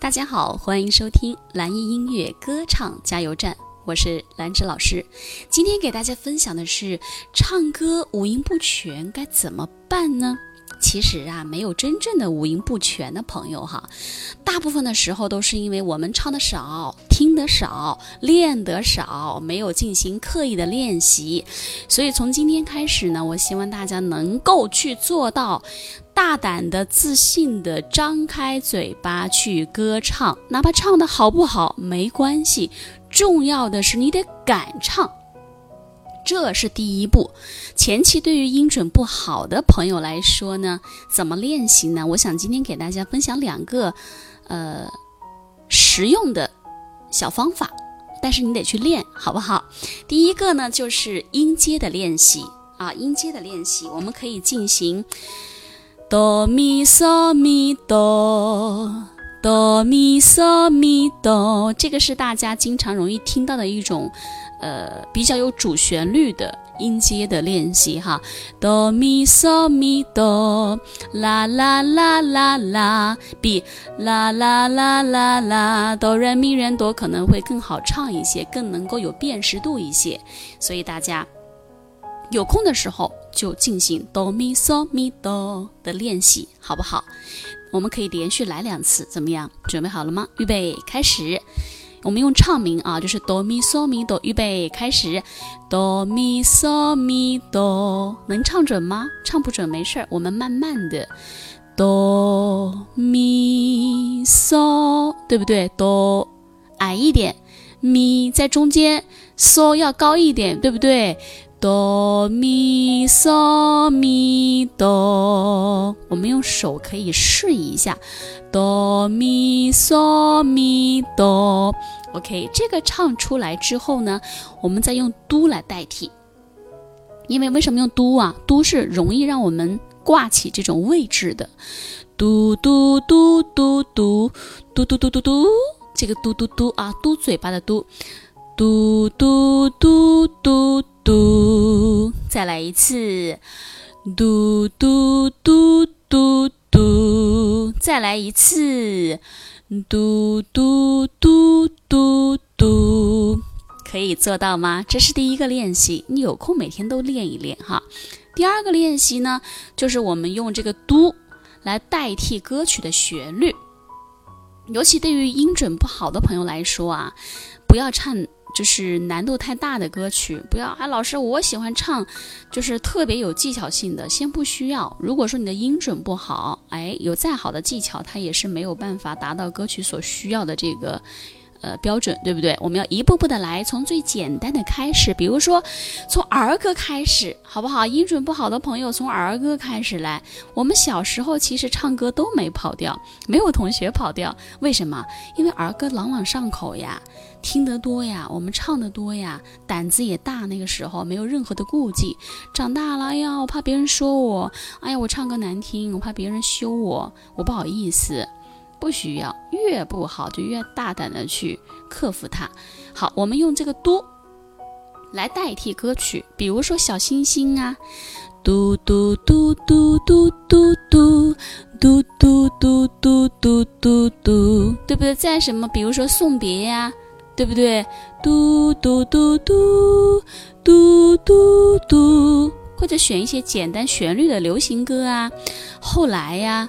大家好，欢迎收听蓝音音乐歌唱加油站，我是兰芝老师。今天给大家分享的是唱歌五音不全该怎么办呢？其实啊，没有真正的五音不全的朋友哈，大部分的时候都是因为我们唱的少、听得少、练得少，没有进行刻意的练习。所以从今天开始呢，我希望大家能够去做到大胆的、自信的张开嘴巴去歌唱，哪怕唱的好不好没关系，重要的是你得敢唱。这是第一步。前期对于音准不好的朋友来说呢，怎么练习呢？我想今天给大家分享两个，呃，实用的小方法，但是你得去练，好不好？第一个呢，就是音阶的练习啊，音阶的练习，我们可以进行哆咪嗦咪哆，哆咪嗦咪哆，这个是大家经常容易听到的一种。呃，比较有主旋律的音阶的练习哈，哆咪嗦咪哆，啦啦啦啦啦，比啦啦啦啦啦哆来咪人哆可能会更好唱一些，更能够有辨识度一些。所以大家有空的时候就进行哆咪嗦咪哆的练习，好不好？我们可以连续来两次，怎么样？准备好了吗？预备，开始。我们用唱名啊，就是哆咪嗦咪哆，预备开始，哆咪嗦咪哆，能唱准吗？唱不准没事儿，我们慢慢的，哆咪嗦，对不对？哆矮一点，咪在中间，嗦要高一点，对不对？哆咪嗦咪哆，我们用手可以试一下，哆咪嗦咪哆。OK，这个唱出来之后呢，我们再用嘟来代替。因为为什么用嘟啊？嘟是容易让我们挂起这种位置的，嘟嘟嘟嘟嘟嘟嘟嘟嘟嘟，这个嘟嘟嘟啊，嘟嘴巴的嘟，嘟嘟嘟嘟。嘟，再来一次，嘟嘟嘟嘟嘟，再来一次，嘟嘟嘟嘟嘟，可以做到吗？这是第一个练习，你有空每天都练一练哈。第二个练习呢，就是我们用这个嘟来代替歌曲的旋律，尤其对于音准不好的朋友来说啊，不要唱。就是难度太大的歌曲，不要啊！老师，我喜欢唱，就是特别有技巧性的，先不需要。如果说你的音准不好，哎，有再好的技巧，它也是没有办法达到歌曲所需要的这个。呃，标准对不对？我们要一步步的来，从最简单的开始，比如说从儿歌开始，好不好？音准不好的朋友从儿歌开始来。我们小时候其实唱歌都没跑调，没有同学跑调，为什么？因为儿歌朗朗上口呀，听得多呀，我们唱得多呀，胆子也大。那个时候没有任何的顾忌。长大了，哎呀，我怕别人说我，哎呀，我唱歌难听，我怕别人羞我，我不好意思。不需要，越不好就越大胆的去克服它。好，我们用这个嘟来代替歌曲，比如说小星星啊，嘟嘟嘟嘟嘟嘟嘟嘟嘟嘟嘟嘟嘟嘟，对不对？再什么，比如说送别呀，对不对？嘟嘟嘟嘟嘟嘟嘟，或者选一些简单旋律的流行歌啊，后来呀。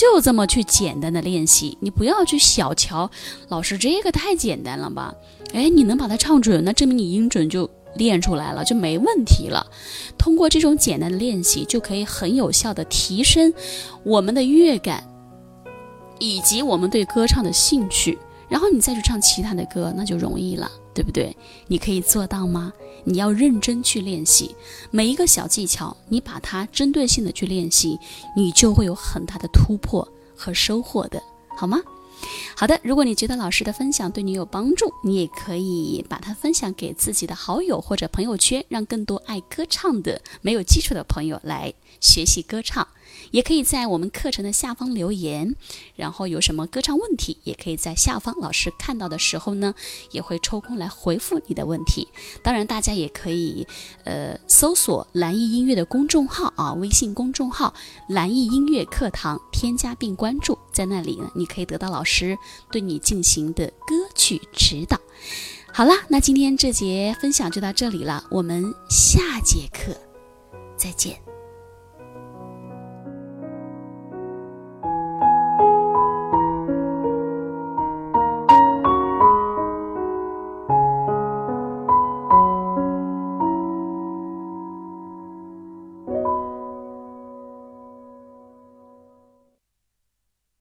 就这么去简单的练习，你不要去小瞧老师，这个太简单了吧？哎，你能把它唱准，那证明你音准就练出来了，就没问题了。通过这种简单的练习，就可以很有效的提升我们的乐感，以及我们对歌唱的兴趣。然后你再去唱其他的歌，那就容易了，对不对？你可以做到吗？你要认真去练习每一个小技巧，你把它针对性的去练习，你就会有很大的突破和收获的，好吗？好的，如果你觉得老师的分享对你有帮助，你也可以把它分享给自己的好友或者朋友圈，让更多爱歌唱的没有基础的朋友来学习歌唱。也可以在我们课程的下方留言，然后有什么歌唱问题，也可以在下方老师看到的时候呢，也会抽空来回复你的问题。当然，大家也可以呃搜索蓝艺音乐的公众号啊，微信公众号“蓝艺音乐课堂”，添加并关注，在那里呢，你可以得到老师对你进行的歌曲指导。好啦，那今天这节分享就到这里了，我们下节课再见。